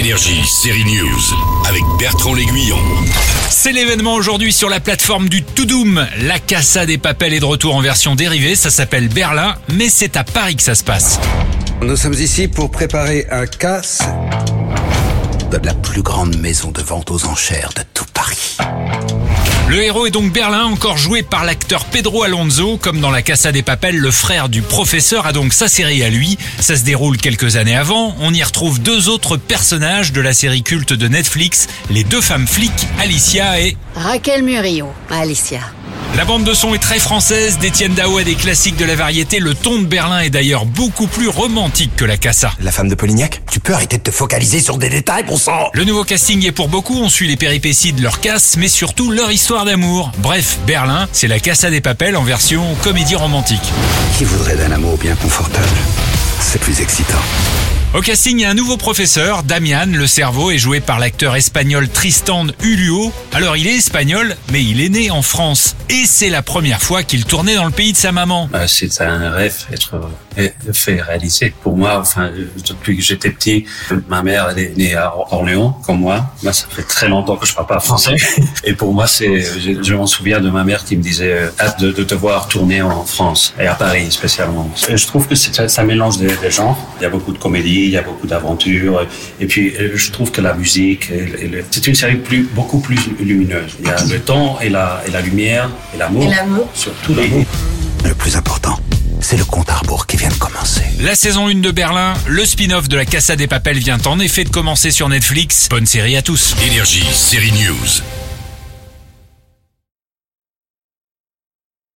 Énergie, série News, avec Bertrand L'Aiguillon. C'est l'événement aujourd'hui sur la plateforme du Toudoum. La Casa des Papels est de retour en version dérivée, ça s'appelle Berlin, mais c'est à Paris que ça se passe. Nous sommes ici pour préparer un casse de la plus grande maison de vente aux enchères de tout Paris. Le héros est donc Berlin, encore joué par l'acteur Pedro Alonso. Comme dans la Casa des Papels, le frère du professeur a donc sa série à lui. Ça se déroule quelques années avant. On y retrouve deux autres personnages de la série culte de Netflix, les deux femmes flics, Alicia et... Raquel Murillo, Alicia. La bande de son est très française, d'Étienne Dao à des classiques de la variété. Le ton de Berlin est d'ailleurs beaucoup plus romantique que la Casa. La femme de Polignac Tu peux arrêter de te focaliser sur des détails, bon sang Le nouveau casting est pour beaucoup, on suit les péripéties de leur casse, mais surtout leur histoire d'amour. Bref, Berlin, c'est la Casa des Papels en version comédie romantique. Qui voudrait d'un amour bien confortable? C'est plus excitant. Au casting, il y a un nouveau professeur, Damian, le cerveau, est joué par l'acteur espagnol Tristan Ulio. Alors il est espagnol, mais il est né en France. Et c'est la première fois qu'il tournait dans le pays de sa maman. Euh, C'est un rêve être euh, fait réaliser. Pour moi, enfin, depuis que j'étais petit, ma mère elle est née à Orléans, comme moi. Moi, ça fait très longtemps que je parle pas français. Et pour moi, c'est, je, je m'en souviens de ma mère qui me disait, euh, hâte de, de te voir tourner en France et à Paris spécialement. Et je trouve que c'est- ça mélange des, des genres. Il y a beaucoup de il y a beaucoup d'aventures. Et puis, euh, je trouve que la musique, c'est une série plus, beaucoup plus lumineuse. Il y a le temps et la, et la lumière et l'amour. Et l'amour. Surtout l'amour. Le plus important, c'est le compte à rebours qui vient de commencer. La saison 1 de Berlin, le spin-off de la Casa des Papels vient en effet de commencer sur Netflix. Bonne série à tous. Énergie, série News.